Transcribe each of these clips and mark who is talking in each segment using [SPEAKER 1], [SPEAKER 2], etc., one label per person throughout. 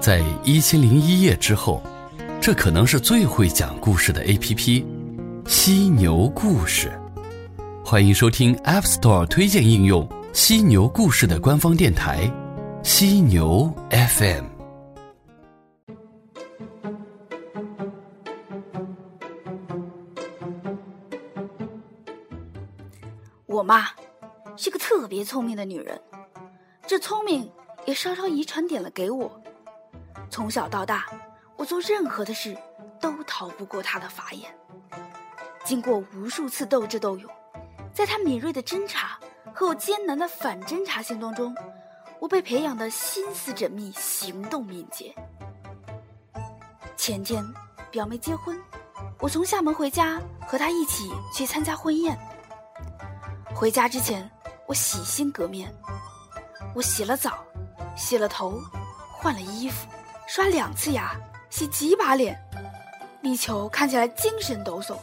[SPEAKER 1] 在一千零一夜之后，这可能是最会讲故事的 A.P.P—— 犀牛故事。欢迎收听 App Store 推荐应用犀牛故事的官方电台——犀牛 FM。
[SPEAKER 2] 我妈是个特别聪明的女人，这聪明也稍稍遗传点了给我。从小到大，我做任何的事都逃不过他的法眼。经过无数次斗智斗勇，在他敏锐的侦查和我艰难的反侦查行动中，我被培养的心思缜密、行动敏捷。前天，表妹结婚，我从厦门回家，和她一起去参加婚宴。回家之前，我洗心革面，我洗了澡，洗了头，换了衣服，刷两次牙，洗几把脸，力求看起来精神抖擞。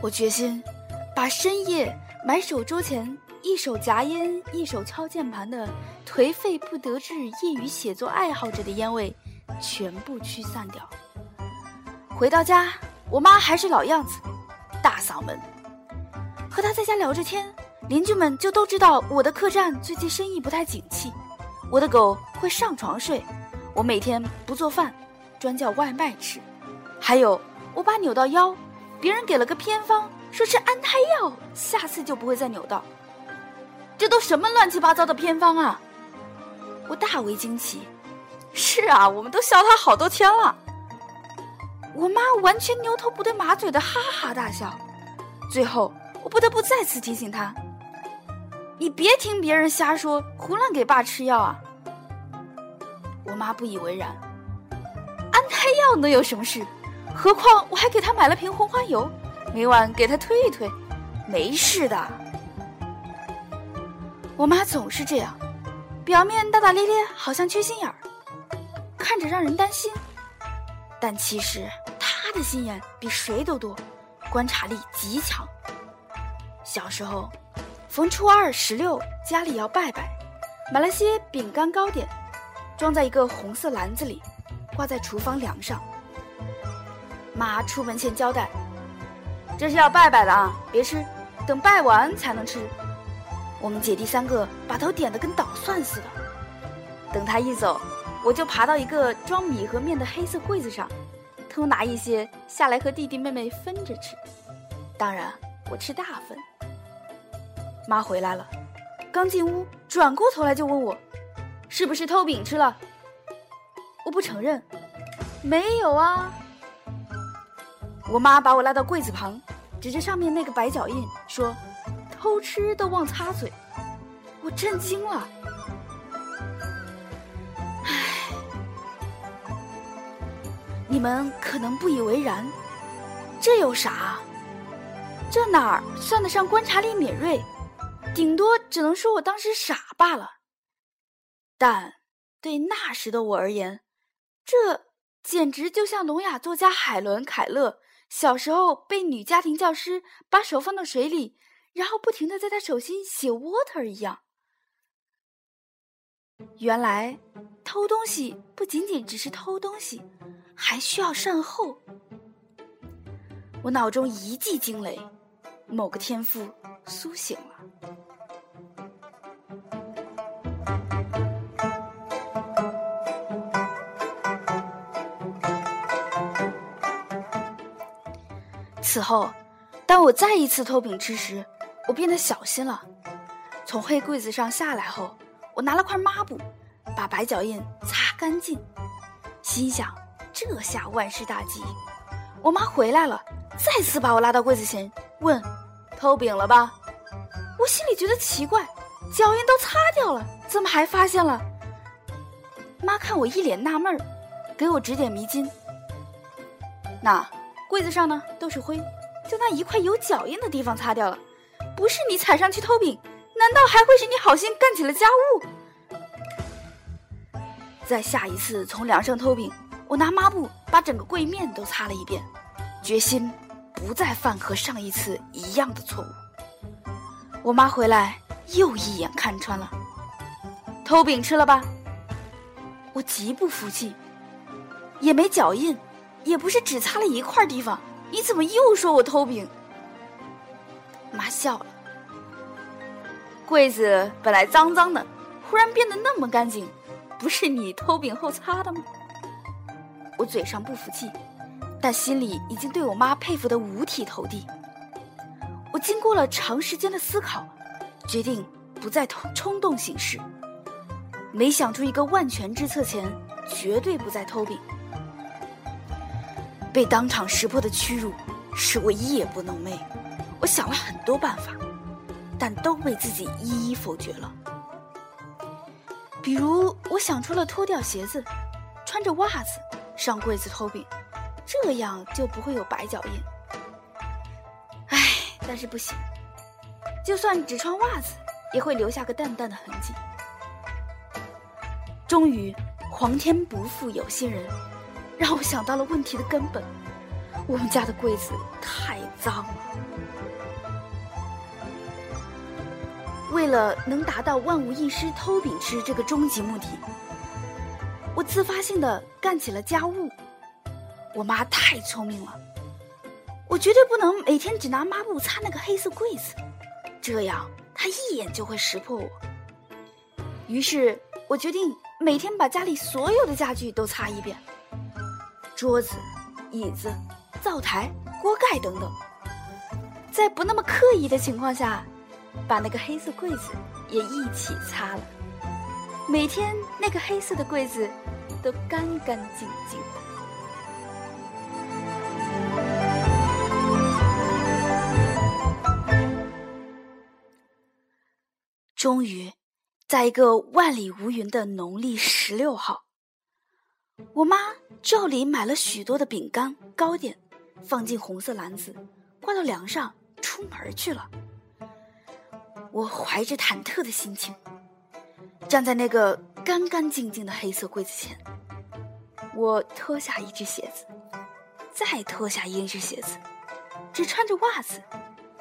[SPEAKER 2] 我决心把深夜埋首桌前，一手夹烟，一手敲键盘的颓废不得志业余写作爱好者的烟味全部驱散掉。回到家，我妈还是老样子，大嗓门。和他在家聊着天，邻居们就都知道我的客栈最近生意不太景气，我的狗会上床睡，我每天不做饭，专叫外卖吃，还有我爸扭到腰，别人给了个偏方，说吃安胎药，下次就不会再扭到。这都什么乱七八糟的偏方啊！我大为惊奇。是啊，我们都笑他好多天了。我妈完全牛头不对马嘴的哈哈大笑，最后。我不得不再次提醒他：“你别听别人瞎说，胡乱给爸吃药啊！”我妈不以为然：“安胎药能有什么事？何况我还给他买了瓶红花油，每晚给他推一推，没事的。”我妈总是这样，表面大大咧咧，好像缺心眼儿，看着让人担心，但其实她的心眼比谁都多，观察力极强。小时候，逢初二、十六，家里要拜拜，买了些饼干糕点，装在一个红色篮子里，挂在厨房梁上。妈出门前交代：“这是要拜拜的啊，别吃，等拜完才能吃。”我们姐弟三个把头点得跟捣蒜似的。等他一走，我就爬到一个装米和面的黑色柜子上，偷拿一些下来和弟弟妹妹分着吃。当然，我吃大份。妈回来了，刚进屋，转过头来就问我：“是不是偷饼吃了？”我不承认，没有啊。我妈把我拉到柜子旁，指着上面那个白脚印说：“偷吃都忘擦嘴。”我震惊了。唉，你们可能不以为然，这有啥？这哪儿算得上观察力敏锐？顶多只能说我当时傻罢了，但对那时的我而言，这简直就像聋哑作家海伦·凯勒小时候被女家庭教师把手放到水里，然后不停的在他手心写 water 一样。原来偷东西不仅仅只是偷东西，还需要善后。我脑中一记惊雷，某个天赋苏醒了。此后，当我再一次偷饼吃时，我变得小心了。从黑柜子上下来后，我拿了块抹布，把白脚印擦干净，心想这下万事大吉。我妈回来了，再次把我拉到柜子前，问：“偷饼了吧？”我心里觉得奇怪，脚印都擦掉了，怎么还发现了？妈看我一脸纳闷儿，给我指点迷津。那。柜子上呢都是灰，就那一块有脚印的地方擦掉了。不是你踩上去偷饼，难道还会是你好心干起了家务？在下一次从梁上偷饼，我拿抹布把整个柜面都擦了一遍，决心不再犯和上一次一样的错误。我妈回来又一眼看穿了，偷饼吃了吧？我极不服气，也没脚印，也不是只擦了一块地方，你怎么又说我偷饼？妈笑了。柜子本来脏脏的，忽然变得那么干净，不是你偷饼后擦的吗？我嘴上不服气，但心里已经对我妈佩服的五体投地。我经过了长时间的思考，决定不再冲冲动行事。没想出一个万全之策前，绝对不再偷饼。被当场识破的屈辱，使我夜不能寐。我想了很多办法，但都被自己一一否决了。比如，我想出了脱掉鞋子，穿着袜子上柜子偷饼，这样就不会有白脚印。唉，但是不行，就算只穿袜子，也会留下个淡淡的痕迹。终于，皇天不负有心人，让我想到了问题的根本。我们家的柜子太脏了。为了能达到万无一失偷饼吃这个终极目的，我自发性的干起了家务。我妈太聪明了，我绝对不能每天只拿抹布擦那个黑色柜子，这样她一眼就会识破我。于是我决定每天把家里所有的家具都擦一遍，桌子、椅子、灶台、锅盖等等，在不那么刻意的情况下。把那个黑色柜子也一起擦了，每天那个黑色的柜子都干干净净的。终于，在一个万里无云的农历十六号，我妈照里买了许多的饼干糕点，放进红色篮子，挂到梁上，出门去了。我怀着忐忑的心情，站在那个干干净净的黑色柜子前。我脱下一只鞋子，再脱下一只鞋子，只穿着袜子，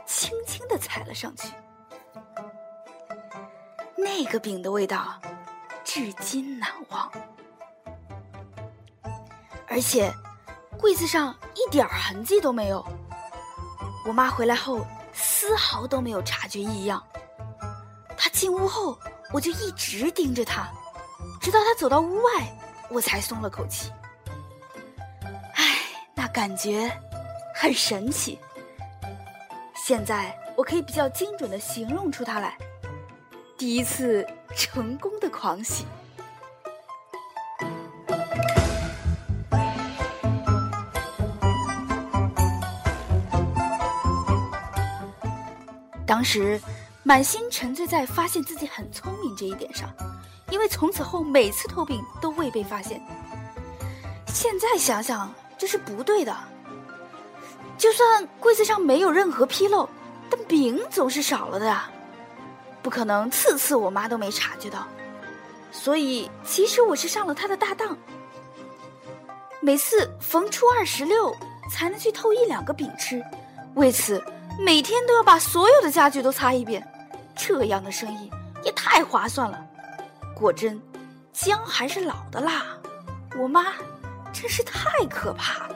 [SPEAKER 2] 轻轻地踩了上去。那个饼的味道，至今难忘。而且，柜子上一点痕迹都没有。我妈回来后，丝毫都没有察觉异样。她进屋后，我就一直盯着她，直到她走到屋外，我才松了口气。唉，那感觉很神奇。现在我可以比较精准的形容出它来：第一次成功的狂喜。当时。满心沉醉在发现自己很聪明这一点上，因为从此后每次偷饼都未被发现。现在想想这是不对的。就算柜子上没有任何纰漏，但饼总是少了的啊，不可能次次我妈都没察觉到。所以其实我是上了她的大当。每次逢初二十六才能去偷一两个饼吃，为此每天都要把所有的家具都擦一遍。这样的生意也太划算了，果真，姜还是老的辣。我妈真是太可怕了。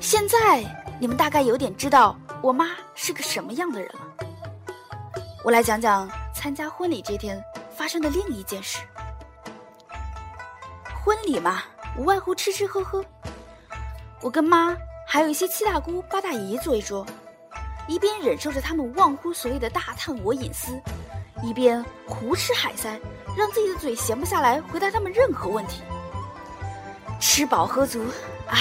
[SPEAKER 2] 现在你们大概有点知道我妈是个什么样的人了。我来讲讲参加婚礼这天发生的另一件事。婚礼嘛。无外乎吃吃喝喝，我跟妈还有一些七大姑八大姨坐一桌，一边忍受着他们忘乎所以的大探我隐私，一边胡吃海塞，让自己的嘴闲不下来回答他们任何问题。吃饱喝足，唉，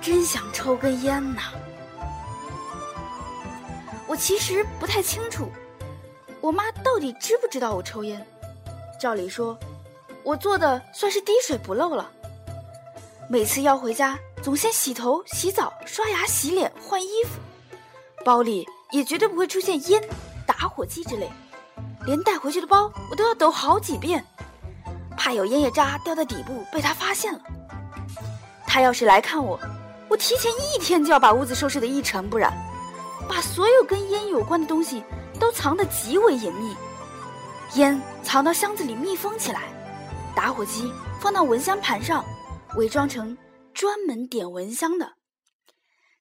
[SPEAKER 2] 真想抽根烟呐！我其实不太清楚，我妈到底知不知道我抽烟？照理说。我做的算是滴水不漏了。每次要回家，总先洗头、洗澡、刷牙、洗脸、换衣服，包里也绝对不会出现烟、打火机之类，连带回去的包我都要抖好几遍，怕有烟叶渣掉在底部被他发现了。他要是来看我，我提前一天就要把屋子收拾得一尘不染，把所有跟烟有关的东西都藏得极为隐秘，烟藏到箱子里密封起来，打火机放到蚊香盘上，伪装成专门点蚊香的。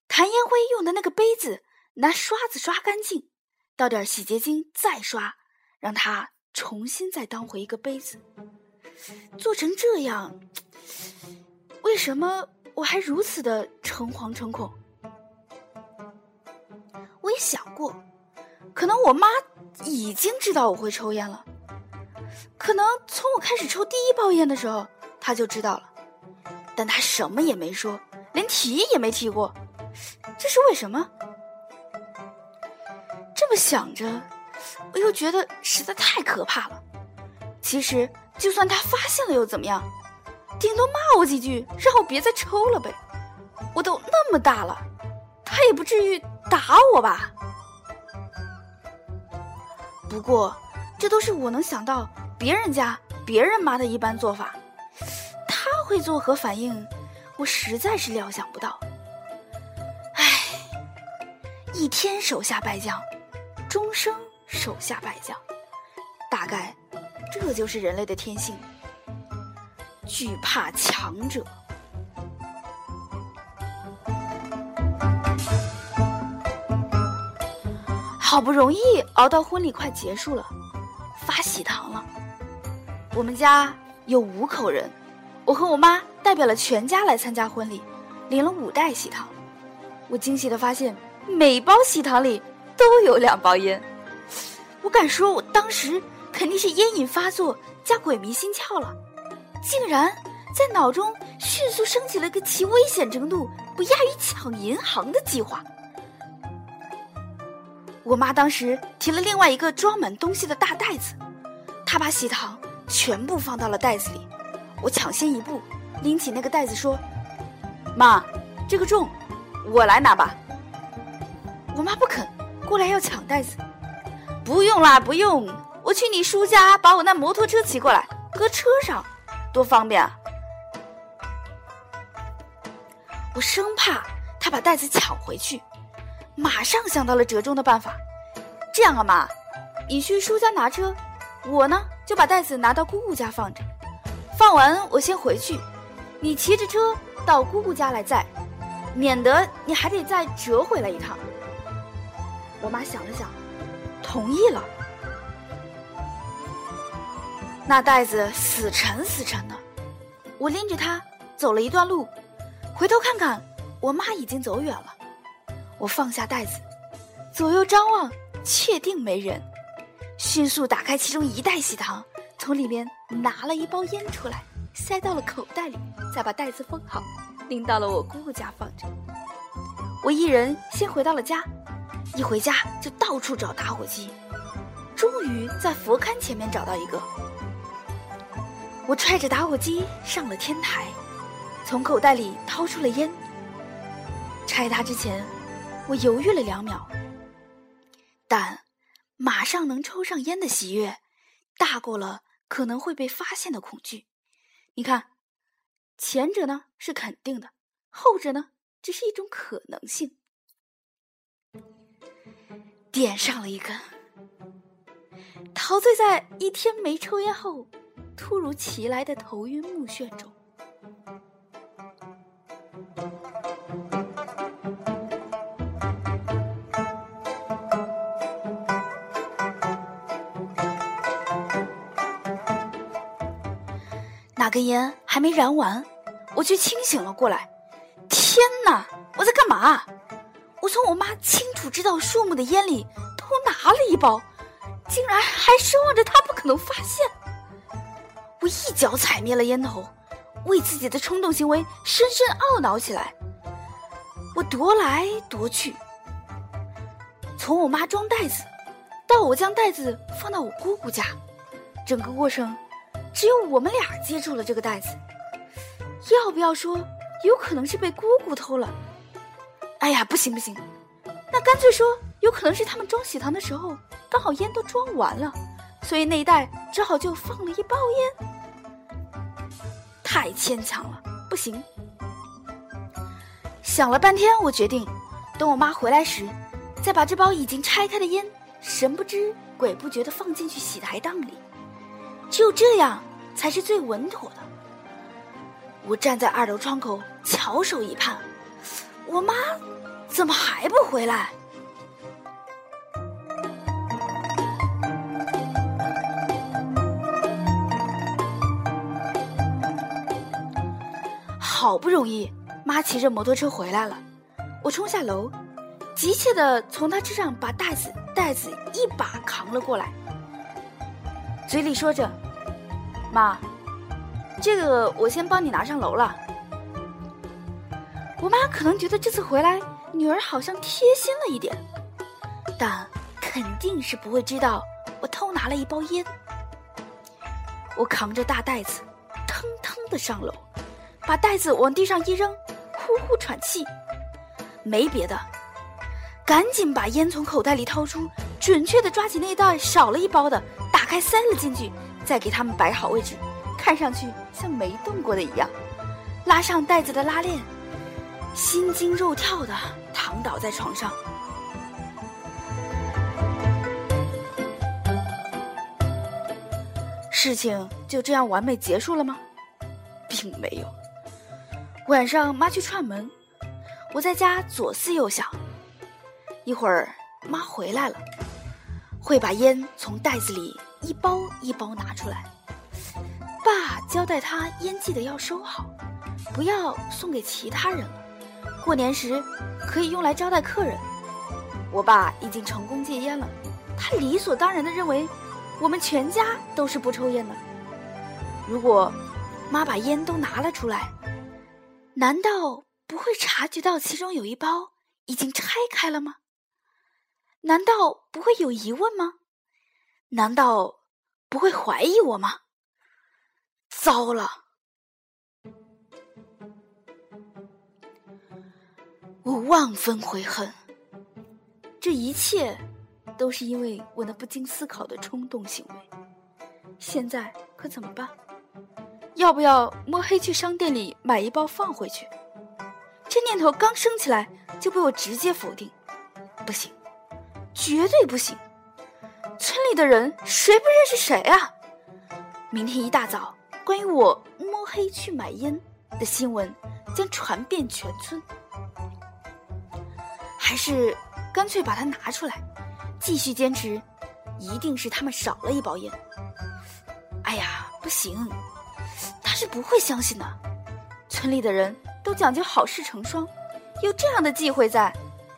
[SPEAKER 2] 弹烟灰用的那个杯子，拿刷子刷干净，倒点洗洁精再刷，让它重新再当回一个杯子。做成这样，为什么我还如此的诚惶诚恐？我也想过，可能我妈已经知道我会抽烟了，可能从我开始抽第一包烟的时候，他就知道了，但他什么也没说，连提也没提过。这是为什么？这么想着，我又觉得实在太可怕了。其实，就算他发现了又怎么样？顶多骂我几句，让我别再抽了呗。我都那么大了，他也不至于打我吧？不过，这都是我能想到别人家别人妈的一般做法。他会作何反应？我实在是料想不到。唉一天手下败将，终生手下败将。大概这就是人类的天性，惧怕强者。好不容易熬到婚礼快结束了，发喜糖了。我们家有五口人，我和我妈代表了全家来参加婚礼，领了五袋喜糖。我惊喜的发现。每包喜糖里都有两包烟，我敢说，我当时肯定是烟瘾发作加鬼迷心窍了，竟然在脑中迅速升起了个其危险程度不亚于抢银行的计划。我妈当时提了另外一个装满东西的大袋子，她把喜糖全部放到了袋子里，我抢先一步拎起那个袋子说：“妈，这个重，我来拿吧。”我妈不肯过来要抢袋子，不用啦，不用，我去你叔家把我那摩托车骑过来，搁车上，多方便啊！我生怕他把袋子抢回去，马上想到了折中的办法。这样啊，妈，你去叔家拿车，我呢就把袋子拿到姑姑家放着，放完我先回去，你骑着车到姑姑家来载，免得你还得再折回来一趟。我妈想了想，同意了。那袋子死沉死沉的，我拎着它走了一段路，回头看看，我妈已经走远了。我放下袋子，左右张望，确定没人，迅速打开其中一袋喜糖，从里面拿了一包烟出来，塞到了口袋里，再把袋子封好，拎到了我姑姑家放着。我一人先回到了家。一回家就到处找打火机，终于在佛龛前面找到一个。我揣着打火机上了天台，从口袋里掏出了烟。拆它之前，我犹豫了两秒，但马上能抽上烟的喜悦，大过了可能会被发现的恐惧。你看，前者呢是肯定的，后者呢只是一种可能性。点上了一根，陶醉在一天没抽烟后突如其来的头晕目眩中。根烟还没燃完，我却清醒了过来。天哪，我在干嘛？我从我妈清楚知道数目的烟里偷拿了一包，竟然还奢望着她不可能发现。我一脚踩灭了烟头，为自己的冲动行为深深懊恼起来。我踱来踱去，从我妈装袋子，到我将袋子放到我姑姑家，整个过程只有我们俩接住了这个袋子。要不要说，有可能是被姑姑偷了？哎呀，不行不行，那干脆说，有可能是他们装喜糖的时候，刚好烟都装完了，所以那一袋只好就放了一包烟。太牵强了，不行。想了半天，我决定等我妈回来时，再把这包已经拆开的烟神不知鬼不觉地放进去洗台档里。只有这样才是最稳妥的。我站在二楼窗口，翘首以盼，我妈怎么还不回来？好不容易，妈骑着摩托车回来了，我冲下楼，急切的从她车上把袋子袋子一把扛了过来，嘴里说着：“妈，这个我先帮你拿上楼了。”我妈可能觉得这次回来女儿好像贴心了一点，但肯定是不会知道我偷拿了一包烟。我扛着大袋子，腾腾的上楼。把袋子往地上一扔，呼呼喘气，没别的，赶紧把烟从口袋里掏出，准确的抓起那袋少了一包的，打开塞了进去，再给他们摆好位置，看上去像没动过的一样，拉上袋子的拉链，心惊肉跳的躺倒在床上。事情就这样完美结束了吗？并没有。晚上，妈去串门，我在家左思右想。一会儿，妈回来了，会把烟从袋子里一包一包拿出来。爸交代他烟记得要收好，不要送给其他人了。过年时可以用来招待客人。我爸已经成功戒烟了，他理所当然的认为我们全家都是不抽烟的。如果妈把烟都拿了出来，难道不会察觉到其中有一包已经拆开了吗？难道不会有疑问吗？难道不会怀疑我吗？糟了！我万分悔恨，这一切都是因为我那不经思考的冲动行为。现在可怎么办？要不要摸黑去商店里买一包放回去？这念头刚升起来，就被我直接否定。不行，绝对不行！村里的人谁不认识谁啊？明天一大早，关于我摸黑去买烟的新闻将传遍全村。还是干脆把它拿出来，继续坚持，一定是他们少了一包烟。哎呀，不行！他是不会相信的。村里的人都讲究好事成双，有这样的忌讳在，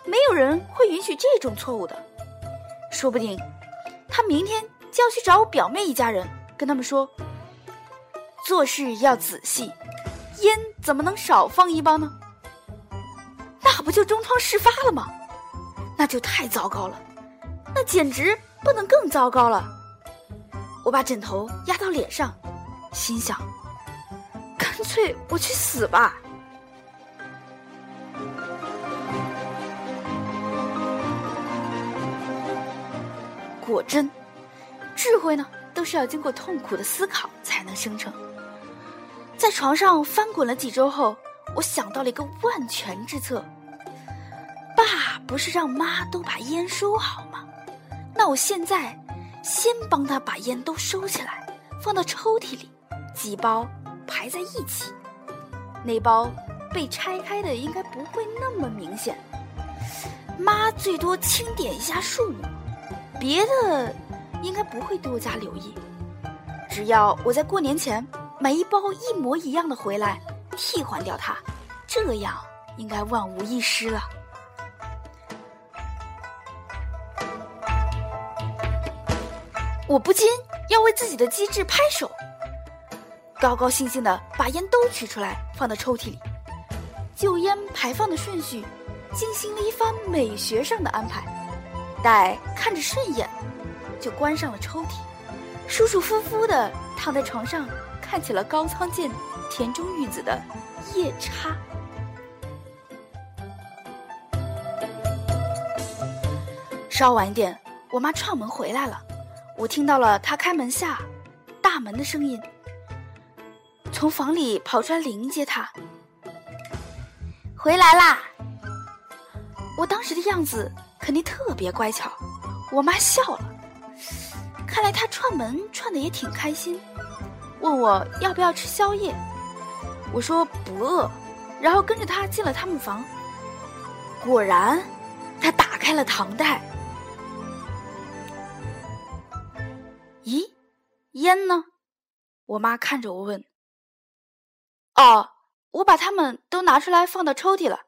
[SPEAKER 2] 没有人会允许这种错误的。说不定，他明天就要去找我表妹一家人，跟他们说，做事要仔细，烟怎么能少放一包呢？那不就中窗事发了吗？那就太糟糕了，那简直不能更糟糕了。我把枕头压到脸上，心想。干脆我去死吧！果真，智慧呢，都是要经过痛苦的思考才能生成。在床上翻滚了几周后，我想到了一个万全之策。爸不是让妈都把烟收好吗？那我现在先帮他把烟都收起来，放到抽屉里，几包。排在一起，那包被拆开的应该不会那么明显。妈最多清点一下数目，别的应该不会多加留意。只要我在过年前买一包一模一样的回来，替换掉它，这样应该万无一失了。我不禁要为自己的机智拍手。高高兴兴的把烟都取出来，放到抽屉里。就烟排放的顺序，进行了一番美学上的安排。待看着顺眼，就关上了抽屉，舒舒服服的躺在床上，看起了高仓健、田中裕子的《夜叉》。稍晚一点，我妈串门回来了，我听到了她开门下大门的声音。从房里跑出来迎接她，回来啦！我当时的样子肯定特别乖巧，我妈笑了。看来她串门串的也挺开心，问我要不要吃宵夜。我说不饿，然后跟着她进了他们房。果然，她打开了糖袋。咦，烟呢？我妈看着我问。哦，我把它们都拿出来放到抽屉了。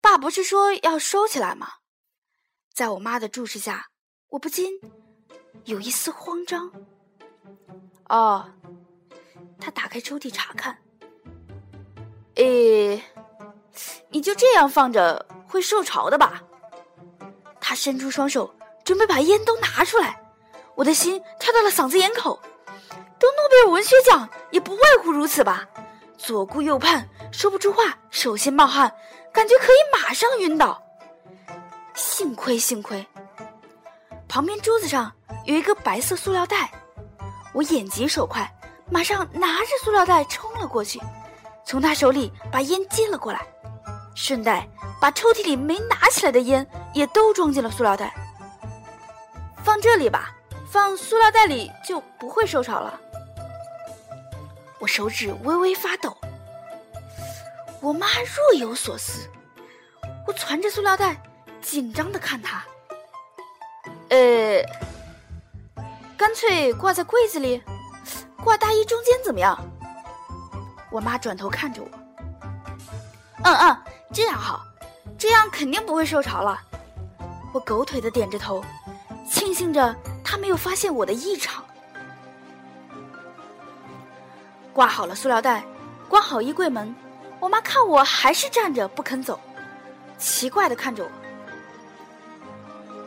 [SPEAKER 2] 爸不是说要收起来吗？在我妈的注视下，我不禁有一丝慌张。哦，他打开抽屉查看。诶，你就这样放着会受潮的吧？他伸出双手，准备把烟都拿出来。我的心跳到了嗓子眼口。得诺贝尔文学奖也不外乎如此吧？左顾右盼，说不出话，手心冒汗。感觉可以马上晕倒，幸亏幸亏，旁边桌子上有一个白色塑料袋，我眼疾手快，马上拿着塑料袋冲了过去，从他手里把烟接了过来，顺带把抽屉里没拿起来的烟也都装进了塑料袋，放这里吧，放塑料袋里就不会受潮了。我手指微微发抖。我妈若有所思，我攒着塑料袋，紧张的看他。呃，干脆挂在柜子里，挂大衣中间怎么样？我妈转头看着我。嗯嗯，这样好，这样肯定不会受潮了。我狗腿的点着头，庆幸着他没有发现我的异常。挂好了塑料袋，关好衣柜门。我妈看我还是站着不肯走，奇怪的看着我。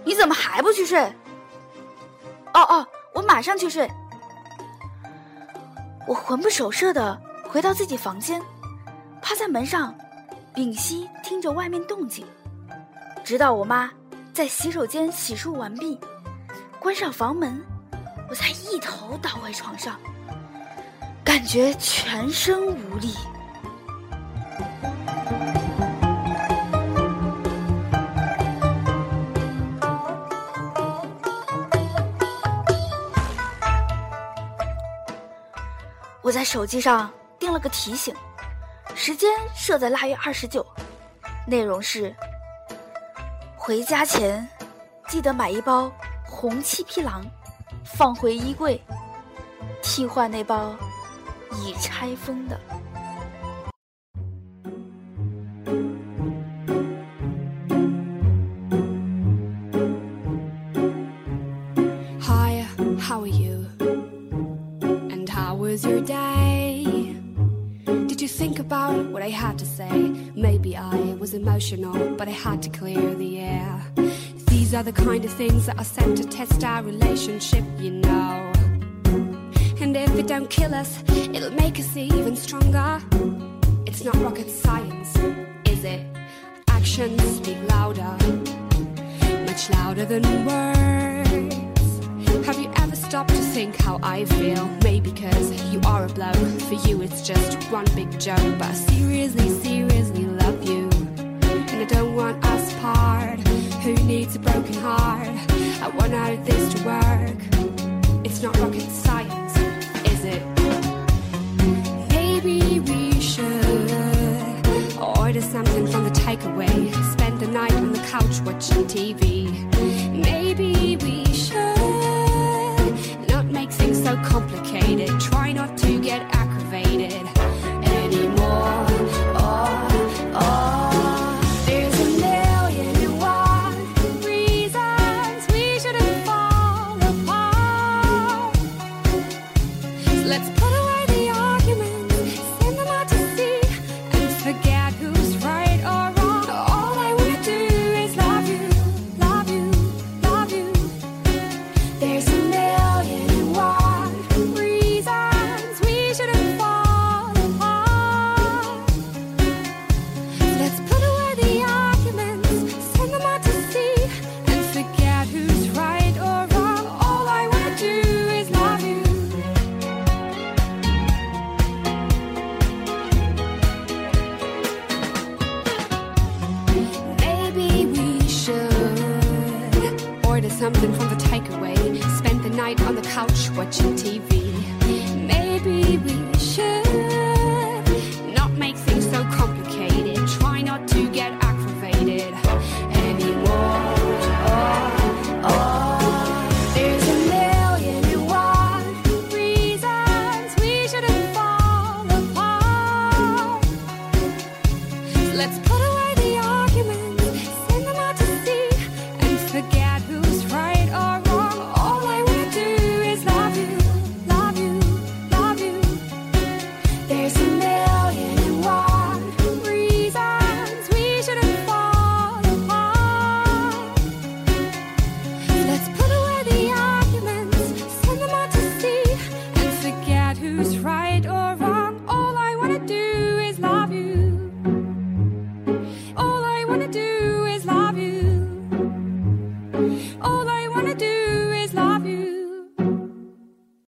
[SPEAKER 2] 你怎么还不去睡？哦哦，我马上去睡。我魂不守舍的回到自己房间，趴在门上，屏息听着外面动静，直到我妈在洗手间洗漱完毕，关上房门，我才一头倒回床上，感觉全身无力。在手机上定了个提醒，时间设在腊月二十九，内容是：回家前记得买一包红七匹狼，放回衣柜，替换那包已拆封的。
[SPEAKER 3] Emotional, but I had to clear the air. These are the kind of things that are sent to test our relationship, you know. And if it don't kill us, it'll make us even stronger. It's not rocket science, is it? Actions speak louder, much louder than words. Have you ever stopped to think how I feel? Maybe because you are a bloke. For you, it's just one big joke. But I seriously, seriously love you. I don't want us part. Who needs a broken heart? I want out of this to work. It's not rocket science, is it? Maybe we should order something from the takeaway. Spend the night on the couch watching TV. Maybe we should not make things so complicated. Try not to get aggravated